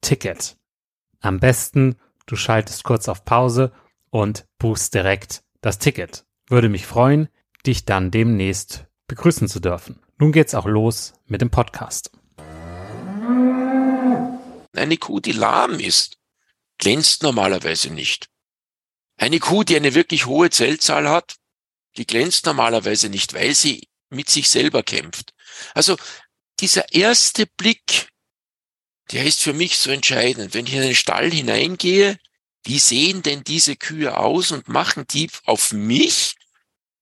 Ticket. Am besten, du schaltest kurz auf Pause und buchst direkt das Ticket. Würde mich freuen, dich dann demnächst begrüßen zu dürfen. Nun geht's auch los mit dem Podcast. Eine Kuh, die lahm ist, glänzt normalerweise nicht. Eine Kuh, die eine wirklich hohe Zellzahl hat, die glänzt normalerweise nicht, weil sie mit sich selber kämpft. Also dieser erste Blick der ist für mich so entscheidend. Wenn ich in den Stall hineingehe, wie sehen denn diese Kühe aus und machen die auf mich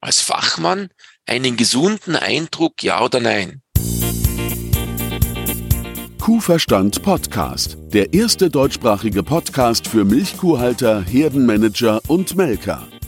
als Fachmann einen gesunden Eindruck, ja oder nein? Kuhverstand Podcast, der erste deutschsprachige Podcast für Milchkuhhalter, Herdenmanager und Melker.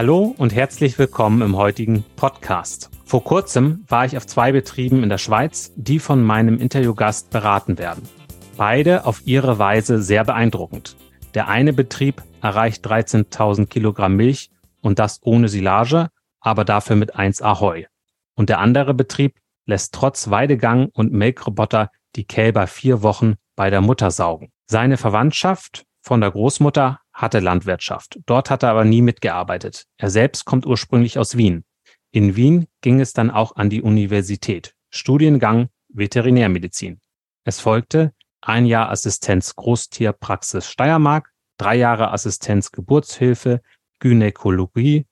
Hallo und herzlich willkommen im heutigen Podcast. Vor kurzem war ich auf zwei Betrieben in der Schweiz, die von meinem Interviewgast beraten werden. Beide auf ihre Weise sehr beeindruckend. Der eine Betrieb erreicht 13.000 Kilogramm Milch und das ohne Silage, aber dafür mit 1 Ahoi. Und der andere Betrieb lässt trotz Weidegang und Melkroboter die Kälber vier Wochen bei der Mutter saugen. Seine Verwandtschaft von der Großmutter hatte Landwirtschaft. Dort hat er aber nie mitgearbeitet. Er selbst kommt ursprünglich aus Wien. In Wien ging es dann auch an die Universität. Studiengang Veterinärmedizin. Es folgte ein Jahr Assistenz Großtierpraxis Steiermark, drei Jahre Assistenz Geburtshilfe, Gynäkologie,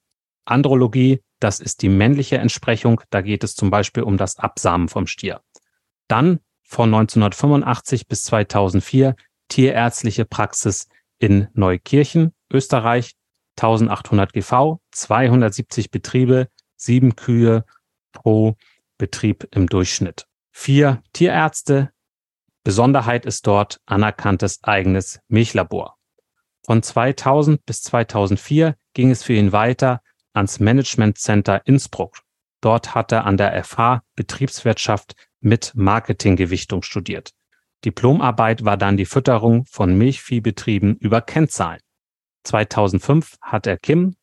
Andrologie, das ist die männliche Entsprechung, da geht es zum Beispiel um das Absamen vom Stier. Dann von 1985 bis 2004 tierärztliche Praxis in Neukirchen, Österreich, 1800 GV, 270 Betriebe, sieben Kühe pro Betrieb im Durchschnitt. Vier Tierärzte. Besonderheit ist dort anerkanntes eigenes Milchlabor. Von 2000 bis 2004 ging es für ihn weiter ans Management Center Innsbruck. Dort hat er an der FH Betriebswirtschaft mit Marketinggewichtung studiert. Diplomarbeit war dann die Fütterung von Milchviehbetrieben über Kennzahlen. 2005 hat er Kim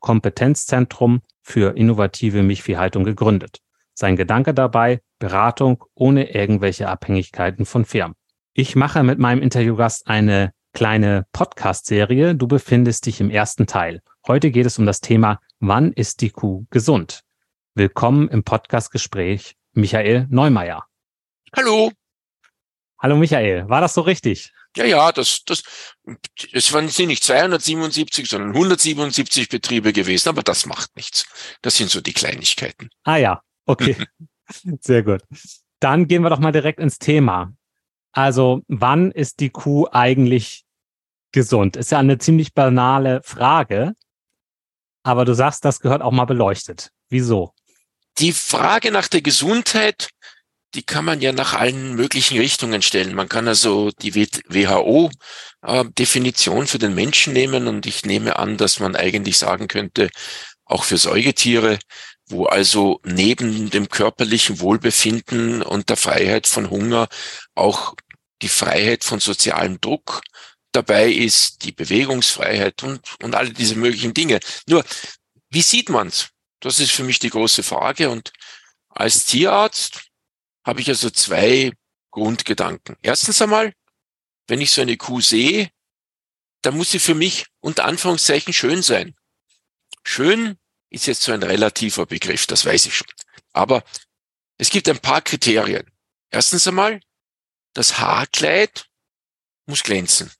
Kompetenzzentrum für innovative Milchviehhaltung gegründet. Sein Gedanke dabei, Beratung ohne irgendwelche Abhängigkeiten von Firmen. Ich mache mit meinem Interviewgast eine kleine Podcast-Serie. Du befindest dich im ersten Teil. Heute geht es um das Thema, wann ist die Kuh gesund? Willkommen im Podcast-Gespräch, Michael Neumeier. Hallo. Hallo Michael, war das so richtig? Ja, ja, das, das, es waren nicht 277, sondern 177 Betriebe gewesen, aber das macht nichts. Das sind so die Kleinigkeiten. Ah ja, okay. Sehr gut. Dann gehen wir doch mal direkt ins Thema. Also, wann ist die Kuh eigentlich gesund? Ist ja eine ziemlich banale Frage, aber du sagst, das gehört auch mal beleuchtet. Wieso? Die Frage nach der Gesundheit die kann man ja nach allen möglichen Richtungen stellen. Man kann also die WHO-Definition äh, für den Menschen nehmen und ich nehme an, dass man eigentlich sagen könnte, auch für Säugetiere, wo also neben dem körperlichen Wohlbefinden und der Freiheit von Hunger auch die Freiheit von sozialem Druck dabei ist, die Bewegungsfreiheit und, und alle diese möglichen Dinge. Nur, wie sieht man's? Das ist für mich die große Frage und als Tierarzt habe ich also zwei Grundgedanken. Erstens einmal, wenn ich so eine Kuh sehe, dann muss sie für mich unter Anführungszeichen schön sein. Schön ist jetzt so ein relativer Begriff, das weiß ich schon. Aber es gibt ein paar Kriterien. Erstens einmal, das Haarkleid muss glänzen.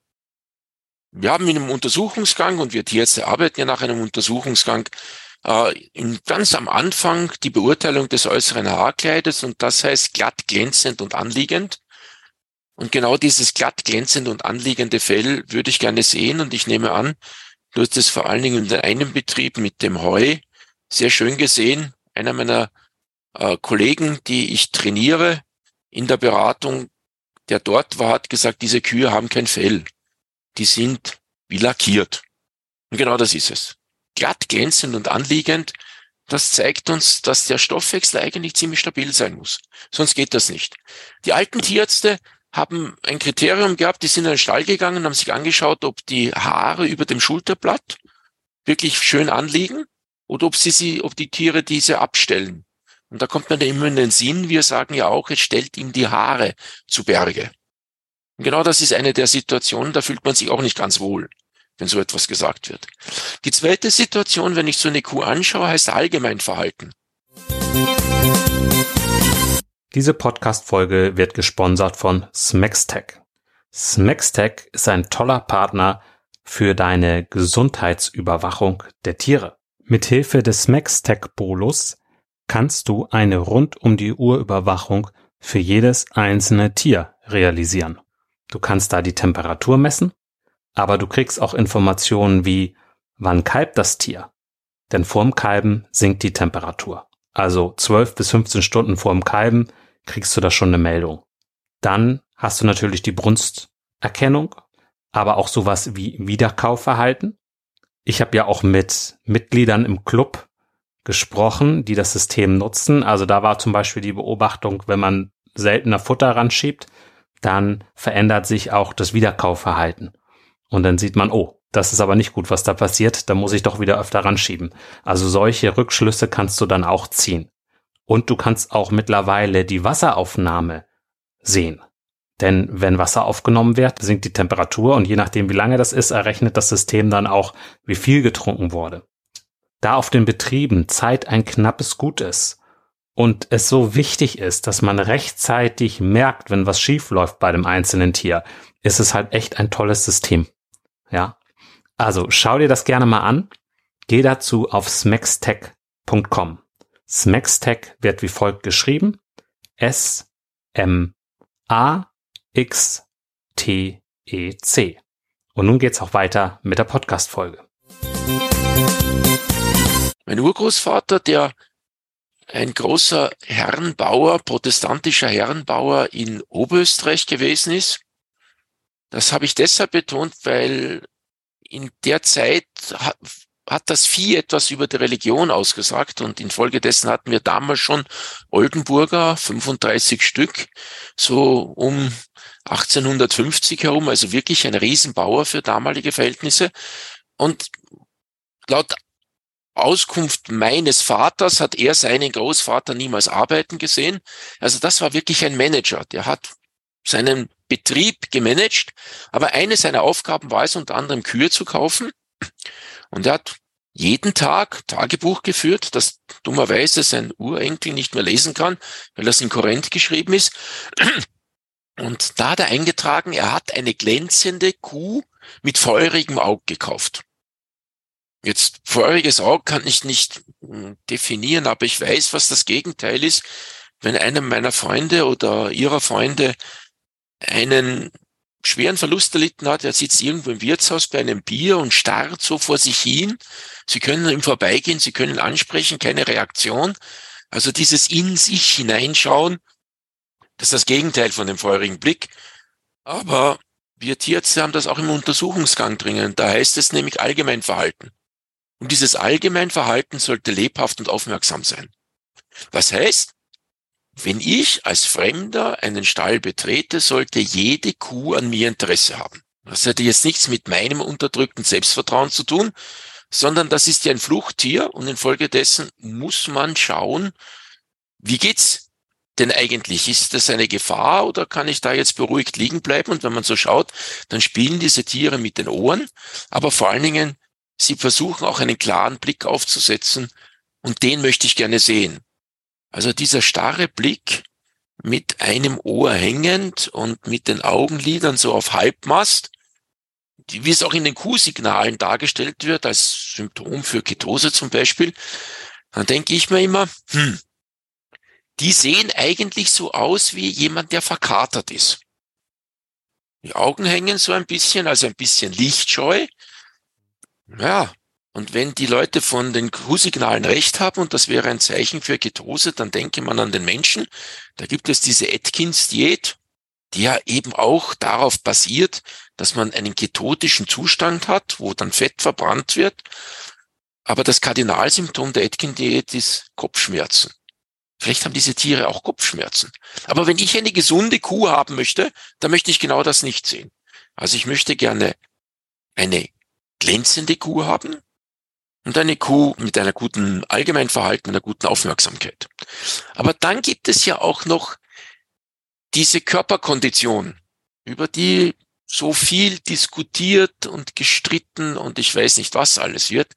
Wir haben in einem Untersuchungsgang und wir Tierärzte arbeiten ja nach einem Untersuchungsgang äh, ganz am Anfang die Beurteilung des äußeren Haarkleides und das heißt glatt, glänzend und anliegend. Und genau dieses glatt, glänzend und anliegende Fell würde ich gerne sehen und ich nehme an, du hast es vor allen Dingen in einem Betrieb mit dem Heu sehr schön gesehen. Einer meiner äh, Kollegen, die ich trainiere in der Beratung, der dort war, hat gesagt, diese Kühe haben kein Fell. Die sind wie lackiert. Und genau das ist es glatt, glänzend und anliegend, das zeigt uns, dass der Stoffwechsel eigentlich ziemlich stabil sein muss. Sonst geht das nicht. Die alten Tierärzte haben ein Kriterium gehabt, die sind in den Stall gegangen, haben sich angeschaut, ob die Haare über dem Schulterblatt wirklich schön anliegen oder ob sie sie, ob die Tiere diese abstellen. Und da kommt man ja immer in den Sinn, wir sagen ja auch, es stellt ihm die Haare zu Berge. Und genau das ist eine der Situationen, da fühlt man sich auch nicht ganz wohl wenn so etwas gesagt wird. Die zweite Situation, wenn ich so eine Kuh anschaue, heißt Allgemeinverhalten. Diese Podcast-Folge wird gesponsert von Smextech. Smextech ist ein toller Partner für deine Gesundheitsüberwachung der Tiere. Mithilfe des Smextech-Bolus kannst du eine rund um die Uhr Überwachung für jedes einzelne Tier realisieren. Du kannst da die Temperatur messen, aber du kriegst auch Informationen wie, wann kalbt das Tier? Denn vorm Kalben sinkt die Temperatur. Also 12 bis 15 Stunden vorm Kalben kriegst du da schon eine Meldung. Dann hast du natürlich die Brunsterkennung, aber auch sowas wie Wiederkaufverhalten. Ich habe ja auch mit Mitgliedern im Club gesprochen, die das System nutzen. Also da war zum Beispiel die Beobachtung, wenn man seltener Futter ranschiebt, dann verändert sich auch das Wiederkaufverhalten. Und dann sieht man, oh, das ist aber nicht gut, was da passiert, da muss ich doch wieder öfter ranschieben. Also solche Rückschlüsse kannst du dann auch ziehen. Und du kannst auch mittlerweile die Wasseraufnahme sehen. Denn wenn Wasser aufgenommen wird, sinkt die Temperatur und je nachdem, wie lange das ist, errechnet das System dann auch, wie viel getrunken wurde. Da auf den Betrieben Zeit ein knappes Gut ist und es so wichtig ist, dass man rechtzeitig merkt, wenn was schief läuft bei dem einzelnen Tier, ist es halt echt ein tolles System. Ja. Also schau dir das gerne mal an. Geh dazu auf smextech.com. Smextech wird wie folgt geschrieben. S M A X T E C. Und nun geht's auch weiter mit der Podcast Folge. Mein Urgroßvater, der ein großer Herrenbauer, protestantischer Herrenbauer in Oberösterreich gewesen ist, das habe ich deshalb betont, weil in der Zeit hat, hat das Vieh etwas über die Religion ausgesagt und infolgedessen hatten wir damals schon Oldenburger, 35 Stück, so um 1850 herum, also wirklich ein Riesenbauer für damalige Verhältnisse. Und laut Auskunft meines Vaters hat er seinen Großvater niemals arbeiten gesehen. Also das war wirklich ein Manager. Der hat seinen Betrieb gemanagt, aber eine seiner Aufgaben war es unter anderem Kühe zu kaufen. Und er hat jeden Tag Tagebuch geführt, das dummerweise sein Urenkel nicht mehr lesen kann, weil das in Korrent geschrieben ist. Und da hat er eingetragen, er hat eine glänzende Kuh mit feurigem Auge gekauft. Jetzt feuriges Auge kann ich nicht hm, definieren, aber ich weiß, was das Gegenteil ist. Wenn einem meiner Freunde oder ihrer Freunde einen schweren Verlust erlitten hat, er sitzt irgendwo im Wirtshaus bei einem Bier und starrt so vor sich hin. Sie können ihm vorbeigehen, Sie können ansprechen, keine Reaktion. Also dieses in sich hineinschauen, das ist das Gegenteil von dem feurigen Blick. Aber wir Tierärzte haben das auch im Untersuchungsgang dringen. Da heißt es nämlich Allgemeinverhalten. Und dieses Allgemeinverhalten sollte lebhaft und aufmerksam sein. Was heißt, wenn ich als Fremder einen Stall betrete, sollte jede Kuh an mir Interesse haben. Das hätte jetzt nichts mit meinem unterdrückten Selbstvertrauen zu tun, sondern das ist ja ein Fluchttier und infolgedessen muss man schauen, wie geht's denn eigentlich? Ist das eine Gefahr oder kann ich da jetzt beruhigt liegen bleiben? Und wenn man so schaut, dann spielen diese Tiere mit den Ohren, aber vor allen Dingen, sie versuchen auch einen klaren Blick aufzusetzen und den möchte ich gerne sehen. Also dieser starre Blick mit einem Ohr hängend und mit den Augenlidern so auf Halbmast, wie es auch in den Q-Signalen dargestellt wird, als Symptom für Ketose zum Beispiel, dann denke ich mir immer, hm, die sehen eigentlich so aus wie jemand, der verkatert ist. Die Augen hängen so ein bisschen, also ein bisschen lichtscheu. Ja, und wenn die Leute von den Q-Signalen recht haben, und das wäre ein Zeichen für Ketose, dann denke man an den Menschen. Da gibt es diese Atkins-Diät, die ja eben auch darauf basiert, dass man einen ketotischen Zustand hat, wo dann Fett verbrannt wird. Aber das Kardinalsymptom der Atkins-Diät ist Kopfschmerzen. Vielleicht haben diese Tiere auch Kopfschmerzen. Aber wenn ich eine gesunde Kuh haben möchte, dann möchte ich genau das nicht sehen. Also ich möchte gerne eine glänzende Kuh haben, und eine Kuh mit einer guten Allgemeinverhalten, einer guten Aufmerksamkeit. Aber dann gibt es ja auch noch diese Körperkondition, über die so viel diskutiert und gestritten und ich weiß nicht was alles wird.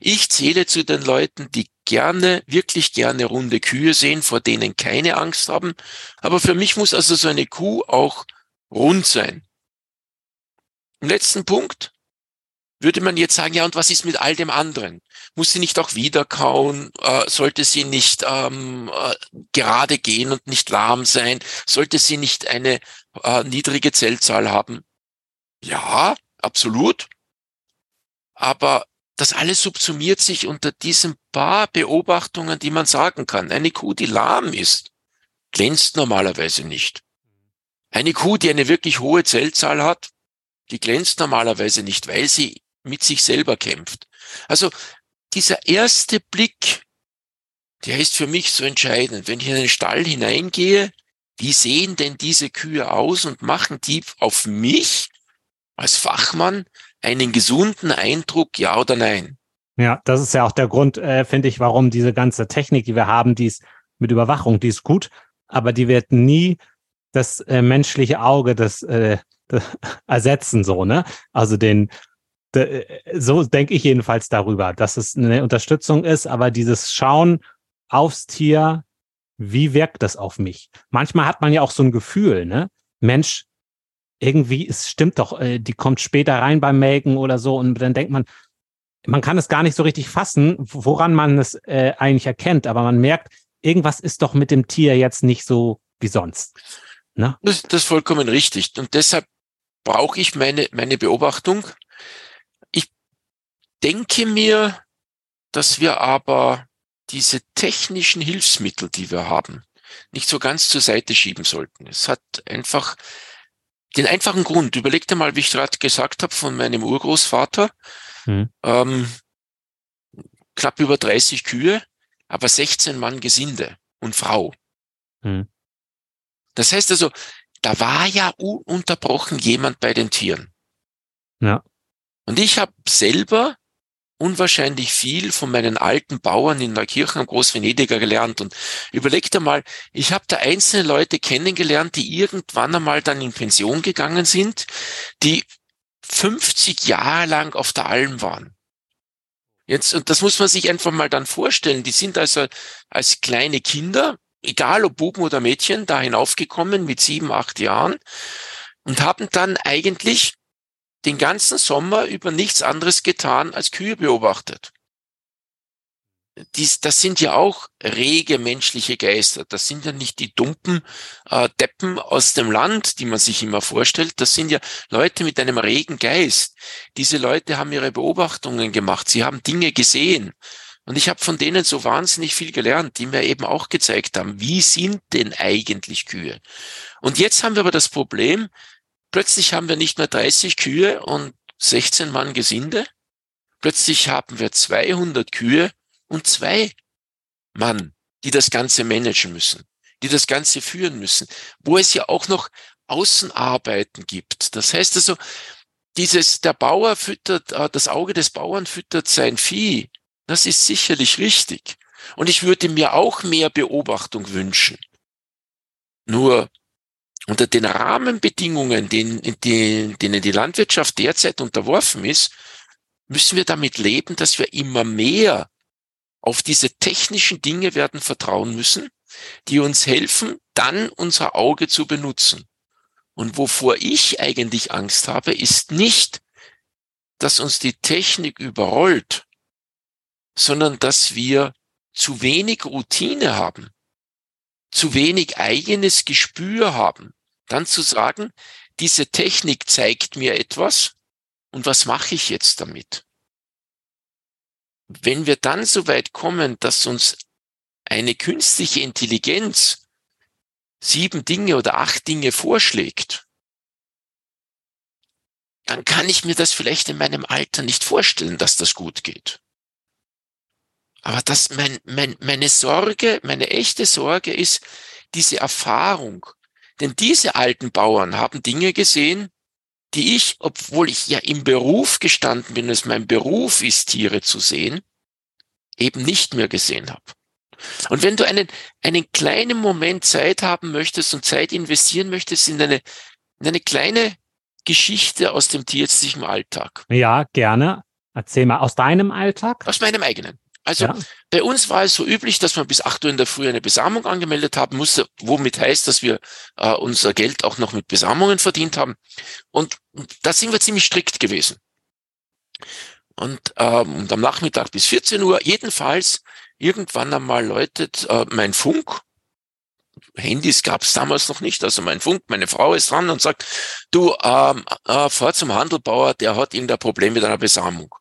Ich zähle zu den Leuten, die gerne, wirklich gerne runde Kühe sehen, vor denen keine Angst haben. Aber für mich muss also so eine Kuh auch rund sein. Im letzten Punkt, würde man jetzt sagen, ja, und was ist mit all dem anderen? Muss sie nicht auch wiederkauen? Äh, sollte sie nicht ähm, äh, gerade gehen und nicht lahm sein? Sollte sie nicht eine äh, niedrige Zellzahl haben? Ja, absolut. Aber das alles subsumiert sich unter diesen paar Beobachtungen, die man sagen kann. Eine Kuh, die lahm ist, glänzt normalerweise nicht. Eine Kuh, die eine wirklich hohe Zellzahl hat, die glänzt normalerweise nicht, weil sie mit sich selber kämpft. Also dieser erste Blick, der ist für mich so entscheidend. Wenn ich in den Stall hineingehe, wie sehen denn diese Kühe aus und machen die auf mich als Fachmann einen gesunden Eindruck, ja oder nein? Ja, das ist ja auch der Grund, äh, finde ich, warum diese ganze Technik, die wir haben, die ist mit Überwachung, die ist gut, aber die wird nie das äh, menschliche Auge das, äh, das ersetzen, so, ne? Also den, so denke ich jedenfalls darüber, dass es eine Unterstützung ist, aber dieses Schauen aufs Tier, wie wirkt das auf mich? Manchmal hat man ja auch so ein Gefühl, ne? Mensch, irgendwie, es stimmt doch, äh, die kommt später rein beim Melken oder so und dann denkt man, man kann es gar nicht so richtig fassen, woran man es äh, eigentlich erkennt, aber man merkt, irgendwas ist doch mit dem Tier jetzt nicht so wie sonst. Ne? Das, das ist vollkommen richtig. Und deshalb brauche ich meine, meine Beobachtung denke mir, dass wir aber diese technischen Hilfsmittel, die wir haben, nicht so ganz zur Seite schieben sollten. Es hat einfach Den einfachen Grund, überleg dir mal, wie ich gerade gesagt habe, von meinem Urgroßvater, hm. ähm, knapp über 30 Kühe, aber 16 Mann Gesinde und Frau. Hm. Das heißt also, da war ja ununterbrochen jemand bei den Tieren. Ja. Und ich habe selber unwahrscheinlich viel von meinen alten Bauern in Neukirchen am Großvenediger gelernt. Und überleg dir mal, ich habe da einzelne Leute kennengelernt, die irgendwann einmal dann in Pension gegangen sind, die 50 Jahre lang auf der Alm waren. Jetzt, und das muss man sich einfach mal dann vorstellen. Die sind also als kleine Kinder, egal ob Buben oder Mädchen, da hinaufgekommen mit sieben, acht Jahren und haben dann eigentlich den ganzen Sommer über nichts anderes getan als Kühe beobachtet. Dies, das sind ja auch rege menschliche Geister. Das sind ja nicht die dumpen äh, Deppen aus dem Land, die man sich immer vorstellt. Das sind ja Leute mit einem regen Geist. Diese Leute haben ihre Beobachtungen gemacht. Sie haben Dinge gesehen. Und ich habe von denen so wahnsinnig viel gelernt, die mir eben auch gezeigt haben, wie sind denn eigentlich Kühe? Und jetzt haben wir aber das Problem, Plötzlich haben wir nicht mehr 30 Kühe und 16 Mann Gesinde. Plötzlich haben wir 200 Kühe und zwei Mann, die das Ganze managen müssen, die das Ganze führen müssen, wo es ja auch noch Außenarbeiten gibt. Das heißt also, dieses, der Bauer füttert, äh, das Auge des Bauern füttert sein Vieh. Das ist sicherlich richtig. Und ich würde mir auch mehr Beobachtung wünschen. Nur unter den Rahmenbedingungen, denen, denen die Landwirtschaft derzeit unterworfen ist, müssen wir damit leben, dass wir immer mehr auf diese technischen Dinge werden vertrauen müssen, die uns helfen, dann unser Auge zu benutzen. Und wovor ich eigentlich Angst habe, ist nicht, dass uns die Technik überrollt, sondern dass wir zu wenig Routine haben, zu wenig eigenes Gespür haben, dann zu sagen, diese Technik zeigt mir etwas und was mache ich jetzt damit? Wenn wir dann so weit kommen, dass uns eine künstliche Intelligenz sieben Dinge oder acht Dinge vorschlägt, dann kann ich mir das vielleicht in meinem Alter nicht vorstellen, dass das gut geht. Aber das mein, mein, meine Sorge, meine echte Sorge ist diese Erfahrung, denn diese alten Bauern haben Dinge gesehen, die ich, obwohl ich ja im Beruf gestanden bin, es mein Beruf ist, Tiere zu sehen, eben nicht mehr gesehen habe. Und wenn du einen, einen kleinen Moment Zeit haben möchtest und Zeit investieren möchtest in eine, in eine kleine Geschichte aus dem tierärztlichen Alltag. Ja, gerne. Erzähl mal aus deinem Alltag. Aus meinem eigenen. Also ja. bei uns war es so üblich, dass man bis acht Uhr in der Früh eine Besamung angemeldet haben musste, womit heißt, dass wir äh, unser Geld auch noch mit Besamungen verdient haben. Und da sind wir ziemlich strikt gewesen. Und, ähm, und am Nachmittag bis 14 Uhr, jedenfalls irgendwann einmal läutet äh, mein Funk. Handys gab es damals noch nicht, also mein Funk, meine Frau ist dran und sagt, du, ähm, äh, fahr zum Handelbauer, der hat irgendein Problem mit einer Besamung.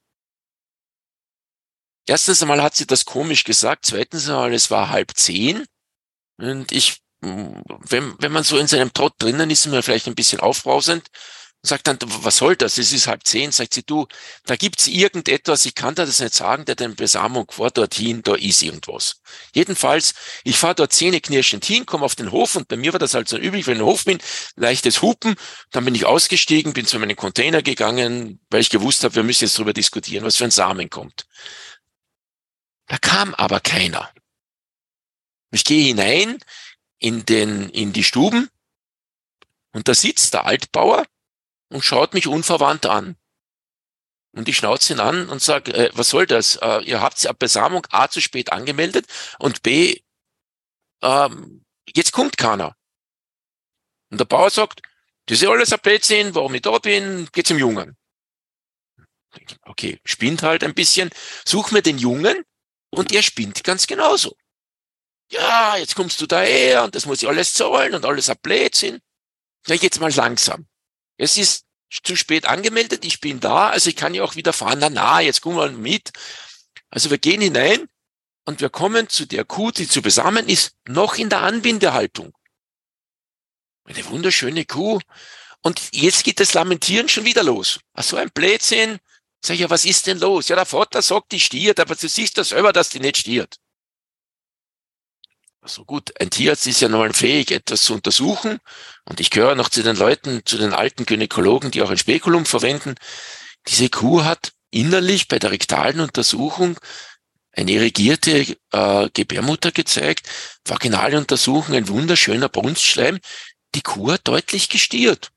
Erstens einmal hat sie das komisch gesagt. Zweitens einmal, es war halb zehn. Und ich, wenn, wenn man so in seinem Trott drinnen ist, ist man vielleicht ein bisschen aufbrausend und sagt dann, was soll das? Es ist halb zehn. Sagt sie, du, da gibt's irgendetwas, ich kann dir das nicht sagen, der den Besamung vor dorthin, da ist irgendwas. Jedenfalls, ich fahre dort zähneknirschend hin, komme auf den Hof und bei mir war das halt so üblich, wenn ich im Hof bin, leichtes Hupen, dann bin ich ausgestiegen, bin zu meinem Container gegangen, weil ich gewusst habe, wir müssen jetzt darüber diskutieren, was für ein Samen kommt. Da kam aber keiner. Ich gehe hinein in den, in die Stuben und da sitzt der Altbauer und schaut mich unverwandt an. Und ich schnauze ihn an und sage, äh, was soll das? Äh, ihr habt ja Besamung A zu spät angemeldet und B, ähm, jetzt kommt keiner. Und der Bauer sagt, das ist alles ein Blödsinn, warum ich da bin, geht's im Jungen. Okay, spinnt halt ein bisschen, such mir den Jungen, und er spinnt ganz genauso. Ja, jetzt kommst du daher und das muss ich alles zahlen und alles ein Blödsinn. Na, jetzt mal langsam. Es ist zu spät angemeldet, ich bin da, also ich kann ja auch wieder fahren. Na, na, jetzt kommen wir mit. Also wir gehen hinein und wir kommen zu der Kuh, die zu besamen ist, noch in der Anbindehaltung. Eine wunderschöne Kuh. Und jetzt geht das Lamentieren schon wieder los. Ach so ein Blödsinn. Sag ich, ja, was ist denn los? Ja, der Vater sagt, die stiert, aber du siehst doch selber, dass die nicht stiert. Also gut, ein Tierarzt ist ja normal fähig, etwas zu untersuchen. Und ich gehöre noch zu den Leuten, zu den alten Gynäkologen, die auch ein Spekulum verwenden. Diese Kuh hat innerlich bei der rektalen Untersuchung eine irrigierte äh, Gebärmutter gezeigt, vaginale Untersuchung, ein wunderschöner Brunstschleim. Die Kuh hat deutlich gestiert.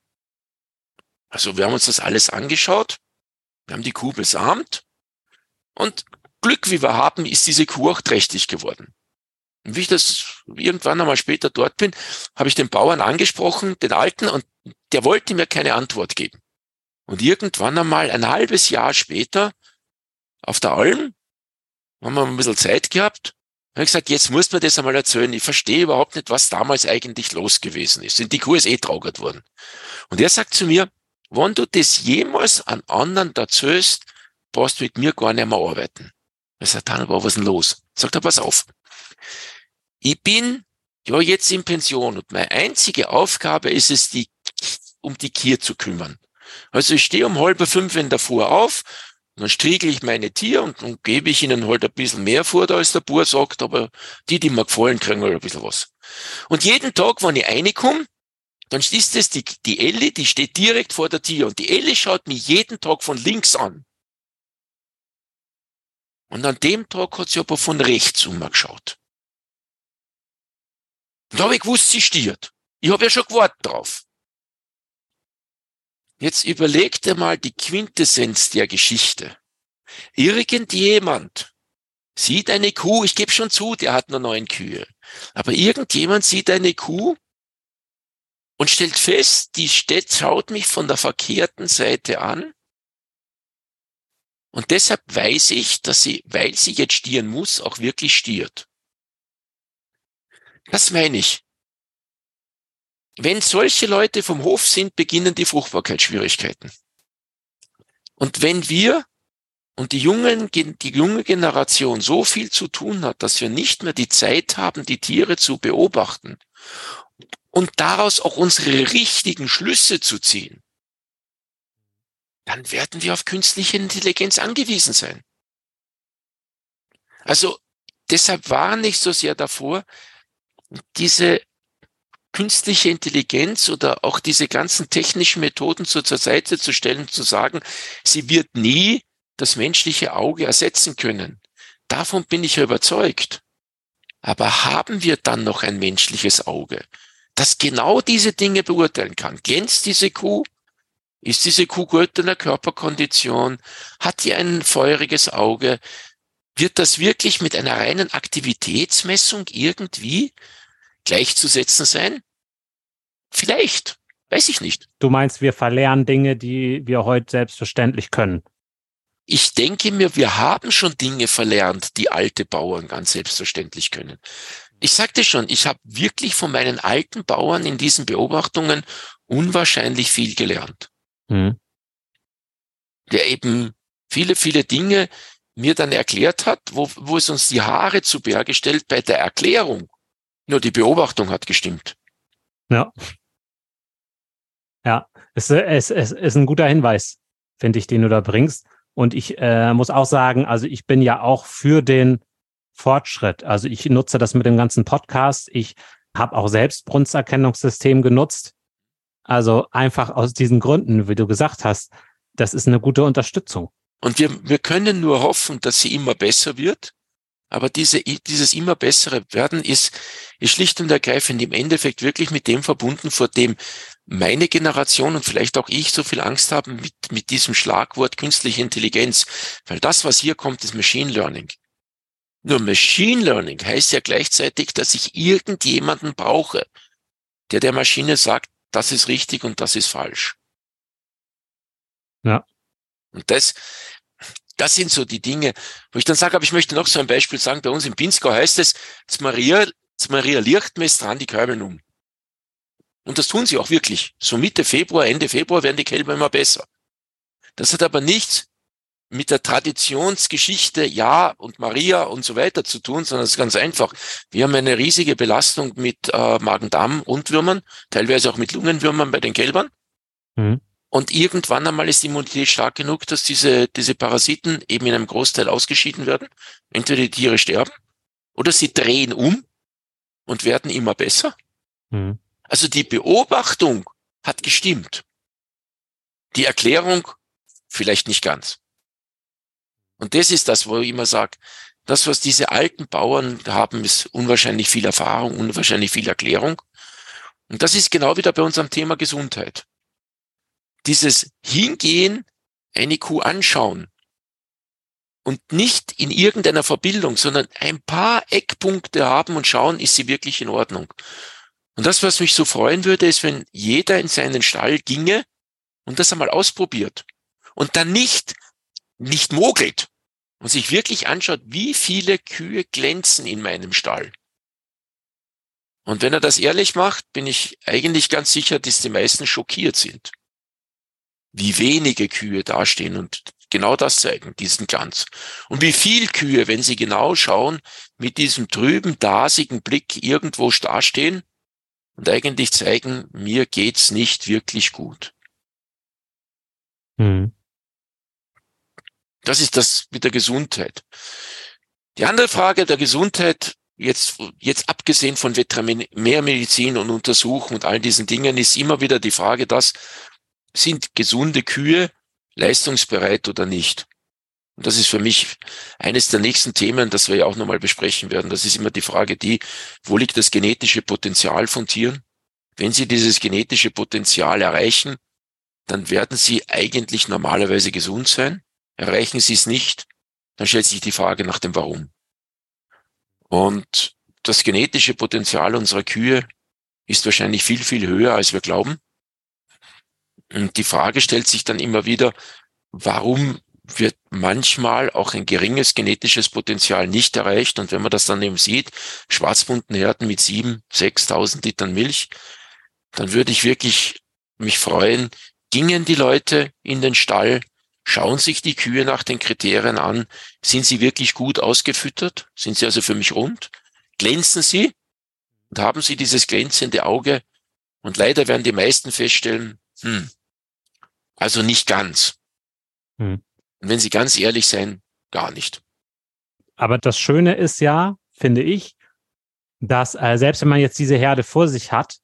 Also wir haben uns das alles angeschaut, wir haben die Kuh besamt und Glück, wie wir haben, ist diese Kuh auch trächtig geworden. Und wie ich das irgendwann einmal später dort bin, habe ich den Bauern angesprochen, den Alten, und der wollte mir keine Antwort geben. Und irgendwann einmal ein halbes Jahr später auf der Alm haben wir ein bisschen Zeit gehabt. Habe ich gesagt, jetzt muss man das einmal erzählen. Ich verstehe überhaupt nicht, was damals eigentlich los gewesen ist. Und die Kuh ist eh traugert worden. Und er sagt zu mir, wenn du das jemals an anderen erzählst, brauchst du mit mir gar nicht mehr arbeiten. Ich sage, dann, aber was denn los? Sagt er, pass auf. Ich bin ja jetzt in Pension und meine einzige Aufgabe ist es, die, um die Kier zu kümmern. Also ich stehe um halb fünf in der Fuhr auf, dann striegel ich meine Tiere und dann gebe ich ihnen halt ein bisschen mehr vor, als der Bauer sagt, aber die, die mir gefallen, kriegen halt ein bisschen was. Und jeden Tag, wenn ich reinkomme, dann ist es die, die Elli, die steht direkt vor der Tür und die Elli schaut mich jeden Tag von links an. Und an dem Tag hat sie aber von rechts umgeschaut. Und da habe ich gewusst, sie stiert. Ich habe ja schon gewartet drauf. Jetzt überleg dir mal die Quintessenz der Geschichte. Irgendjemand sieht eine Kuh, ich gebe schon zu, der hat nur neun Kühe, aber irgendjemand sieht eine Kuh und stellt fest, die Stadt schaut mich von der verkehrten Seite an. Und deshalb weiß ich, dass sie, weil sie jetzt stieren muss, auch wirklich stiert. Das meine ich. Wenn solche Leute vom Hof sind, beginnen die Fruchtbarkeitsschwierigkeiten. Und wenn wir und die jungen, die junge Generation so viel zu tun hat, dass wir nicht mehr die Zeit haben, die Tiere zu beobachten und daraus auch unsere richtigen Schlüsse zu ziehen, dann werden wir auf künstliche Intelligenz angewiesen sein. Also deshalb war nicht so sehr davor, diese künstliche Intelligenz oder auch diese ganzen technischen Methoden so zur Seite zu stellen, zu sagen, sie wird nie das menschliche Auge ersetzen können. Davon bin ich überzeugt. Aber haben wir dann noch ein menschliches Auge, das genau diese Dinge beurteilen kann? Glänzt diese Kuh? Ist diese Kuh gut in der Körperkondition? Hat die ein feuriges Auge? Wird das wirklich mit einer reinen Aktivitätsmessung irgendwie gleichzusetzen sein? Vielleicht, weiß ich nicht. Du meinst, wir verlernen Dinge, die wir heute selbstverständlich können? Ich denke mir, wir haben schon Dinge verlernt, die alte Bauern ganz selbstverständlich können. Ich sagte schon, ich habe wirklich von meinen alten Bauern in diesen Beobachtungen unwahrscheinlich viel gelernt. Hm. Der eben viele, viele Dinge mir dann erklärt hat, wo, wo es uns die Haare zu Berge stellt bei der Erklärung. Nur die Beobachtung hat gestimmt. Ja. Ja, es, es, es ist ein guter Hinweis, finde ich, den du da bringst. Und ich äh, muss auch sagen, also ich bin ja auch für den Fortschritt. Also ich nutze das mit dem ganzen Podcast. Ich habe auch selbst Brunsterkennungssystem genutzt. Also einfach aus diesen Gründen, wie du gesagt hast, das ist eine gute Unterstützung. Und wir, wir können nur hoffen, dass sie immer besser wird. Aber diese, dieses immer bessere Werden ist, ist schlicht und ergreifend im Endeffekt wirklich mit dem verbunden, vor dem meine Generation und vielleicht auch ich so viel Angst haben mit, mit diesem Schlagwort künstliche Intelligenz. Weil das, was hier kommt, ist Machine Learning. Nur Machine Learning heißt ja gleichzeitig, dass ich irgendjemanden brauche, der der Maschine sagt, das ist richtig und das ist falsch. Ja. Und das, das sind so die Dinge, wo ich dann sage, aber ich möchte noch so ein Beispiel sagen. Bei uns im Pinzgau heißt es, das Maria, das Maria Lichtmess dran die Kälber um. Und das tun sie auch wirklich. So Mitte Februar, Ende Februar werden die Kälber immer besser. Das hat aber nichts mit der Traditionsgeschichte Ja und Maria und so weiter zu tun, sondern es ist ganz einfach. Wir haben eine riesige Belastung mit äh, Magen-Darm-Rundwürmern, teilweise auch mit Lungenwürmern bei den Kälbern. Mhm. Und irgendwann einmal ist die Immunität stark genug, dass diese, diese Parasiten eben in einem Großteil ausgeschieden werden. Entweder die Tiere sterben oder sie drehen um und werden immer besser. Mhm. Also die Beobachtung hat gestimmt. Die Erklärung vielleicht nicht ganz. Und das ist das, wo ich immer sage, das, was diese alten Bauern haben, ist unwahrscheinlich viel Erfahrung, unwahrscheinlich viel Erklärung. Und das ist genau wieder bei unserem Thema Gesundheit dieses Hingehen, eine Kuh anschauen und nicht in irgendeiner Verbildung, sondern ein paar Eckpunkte haben und schauen, ist sie wirklich in Ordnung. Und das, was mich so freuen würde, ist, wenn jeder in seinen Stall ginge und das einmal ausprobiert und dann nicht, nicht mogelt und sich wirklich anschaut, wie viele Kühe glänzen in meinem Stall. Und wenn er das ehrlich macht, bin ich eigentlich ganz sicher, dass die meisten schockiert sind wie wenige Kühe dastehen und genau das zeigen, diesen Glanz. Und wie viel Kühe, wenn sie genau schauen, mit diesem trüben, dasigen Blick irgendwo dastehen und eigentlich zeigen, mir geht's nicht wirklich gut. Mhm. Das ist das mit der Gesundheit. Die andere Frage der Gesundheit, jetzt, jetzt abgesehen von Veterinärmedizin und Untersuchen und all diesen Dingen, ist immer wieder die Frage, dass sind gesunde Kühe leistungsbereit oder nicht? Und das ist für mich eines der nächsten Themen, das wir ja auch nochmal besprechen werden. Das ist immer die Frage, die, wo liegt das genetische Potenzial von Tieren? Wenn sie dieses genetische Potenzial erreichen, dann werden sie eigentlich normalerweise gesund sein. Erreichen sie es nicht, dann stellt sich die Frage nach dem Warum. Und das genetische Potenzial unserer Kühe ist wahrscheinlich viel, viel höher, als wir glauben. Und die Frage stellt sich dann immer wieder, warum wird manchmal auch ein geringes genetisches Potenzial nicht erreicht. Und wenn man das dann eben sieht, schwarzbunten Herden mit sieben, sechstausend Litern Milch, dann würde ich wirklich mich freuen, gingen die Leute in den Stall, schauen sich die Kühe nach den Kriterien an, sind sie wirklich gut ausgefüttert, sind sie also für mich rund, glänzen sie und haben sie dieses glänzende Auge. Und leider werden die meisten feststellen, hm, also nicht ganz. Hm. Und wenn Sie ganz ehrlich sein, gar nicht. Aber das Schöne ist ja, finde ich, dass äh, selbst wenn man jetzt diese Herde vor sich hat,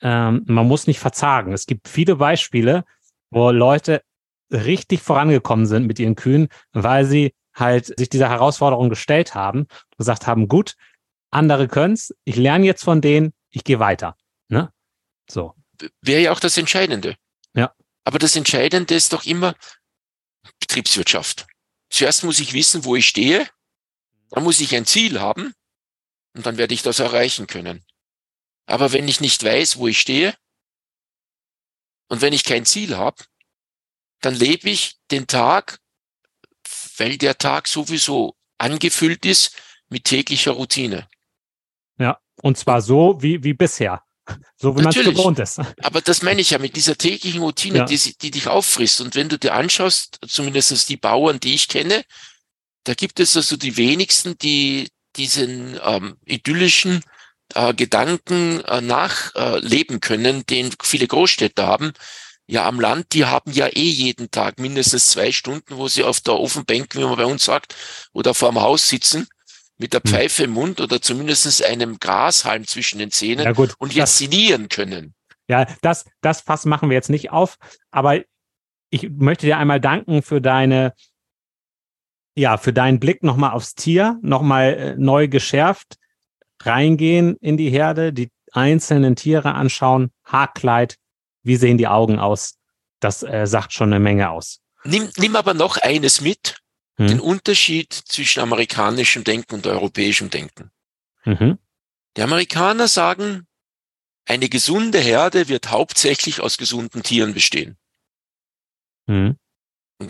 ähm, man muss nicht verzagen. Es gibt viele Beispiele, wo Leute richtig vorangekommen sind mit ihren Kühen, weil sie halt sich dieser Herausforderung gestellt haben und gesagt haben, gut, andere können's, ich lerne jetzt von denen, ich gehe weiter. Ne? So. Wäre ja auch das Entscheidende. Ja. Aber das Entscheidende ist doch immer Betriebswirtschaft. Zuerst muss ich wissen, wo ich stehe. Dann muss ich ein Ziel haben. Und dann werde ich das erreichen können. Aber wenn ich nicht weiß, wo ich stehe, und wenn ich kein Ziel habe, dann lebe ich den Tag, weil der Tag sowieso angefüllt ist mit täglicher Routine. Ja, und zwar so wie, wie bisher. So wie man es gewohnt ist. Aber das meine ich ja mit dieser täglichen Routine, ja. die, die dich auffrisst. Und wenn du dir anschaust, zumindest die Bauern, die ich kenne, da gibt es also die wenigsten, die diesen ähm, idyllischen äh, Gedanken äh, nachleben äh, können, den viele Großstädte haben. Ja, am Land, die haben ja eh jeden Tag mindestens zwei Stunden, wo sie auf der Ofenbank, wie man bei uns sagt, oder vor dem Haus sitzen mit der hm. Pfeife im Mund oder zumindest einem Grashalm zwischen den Zähnen ja gut, und jetzt sinnieren können. Ja, das, das Fass machen wir jetzt nicht auf, aber ich möchte dir einmal danken für deine, ja, für deinen Blick nochmal aufs Tier, nochmal äh, neu geschärft, reingehen in die Herde, die einzelnen Tiere anschauen, Haarkleid, wie sehen die Augen aus? Das äh, sagt schon eine Menge aus. Nimm, nimm aber noch eines mit, hm. den Unterschied zwischen amerikanischem Denken und europäischem Denken. Mhm. Die Amerikaner sagen, eine gesunde Herde wird hauptsächlich aus gesunden Tieren bestehen. Mhm.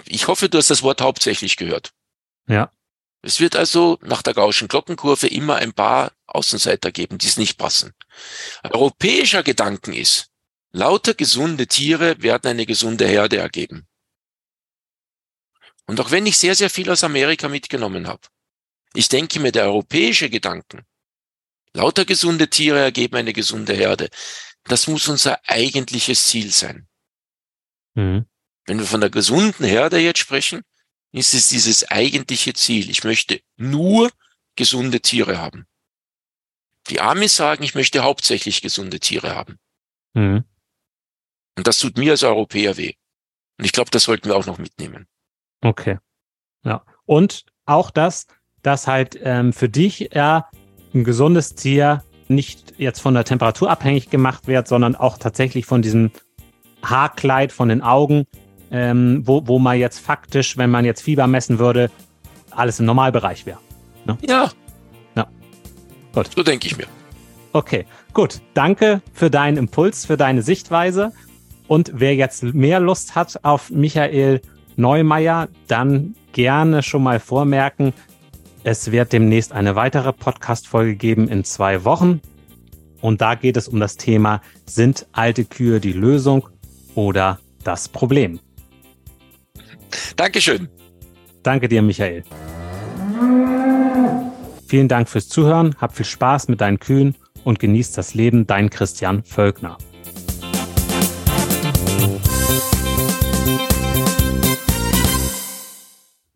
Ich hoffe, du hast das Wort hauptsächlich gehört. Ja. Es wird also nach der Gaußschen Glockenkurve immer ein paar Außenseiter geben, die es nicht passen. Europäischer Gedanken ist, lauter gesunde Tiere werden eine gesunde Herde ergeben. Und auch wenn ich sehr, sehr viel aus Amerika mitgenommen habe, ich denke mir, der europäische Gedanken, lauter gesunde Tiere ergeben eine gesunde Herde, das muss unser eigentliches Ziel sein. Mhm. Wenn wir von der gesunden Herde jetzt sprechen, ist es dieses eigentliche Ziel. Ich möchte nur gesunde Tiere haben. Die Amis sagen, ich möchte hauptsächlich gesunde Tiere haben. Mhm. Und das tut mir als Europäer weh. Und ich glaube, das sollten wir auch noch mitnehmen. Okay. Ja. Und auch das, dass halt ähm, für dich ja ein gesundes Tier nicht jetzt von der Temperatur abhängig gemacht wird, sondern auch tatsächlich von diesem Haarkleid, von den Augen, ähm, wo, wo man jetzt faktisch, wenn man jetzt Fieber messen würde, alles im Normalbereich wäre. Ne? Ja. Ja. Gut. So denke ich mir. Okay, gut. Danke für deinen Impuls, für deine Sichtweise. Und wer jetzt mehr Lust hat auf Michael Neumeier, dann gerne schon mal vormerken, es wird demnächst eine weitere Podcast-Folge geben in zwei Wochen. Und da geht es um das Thema, sind alte Kühe die Lösung oder das Problem? Dankeschön. Danke dir, Michael. Vielen Dank fürs Zuhören, hab viel Spaß mit deinen Kühen und genießt das Leben, dein Christian Völkner.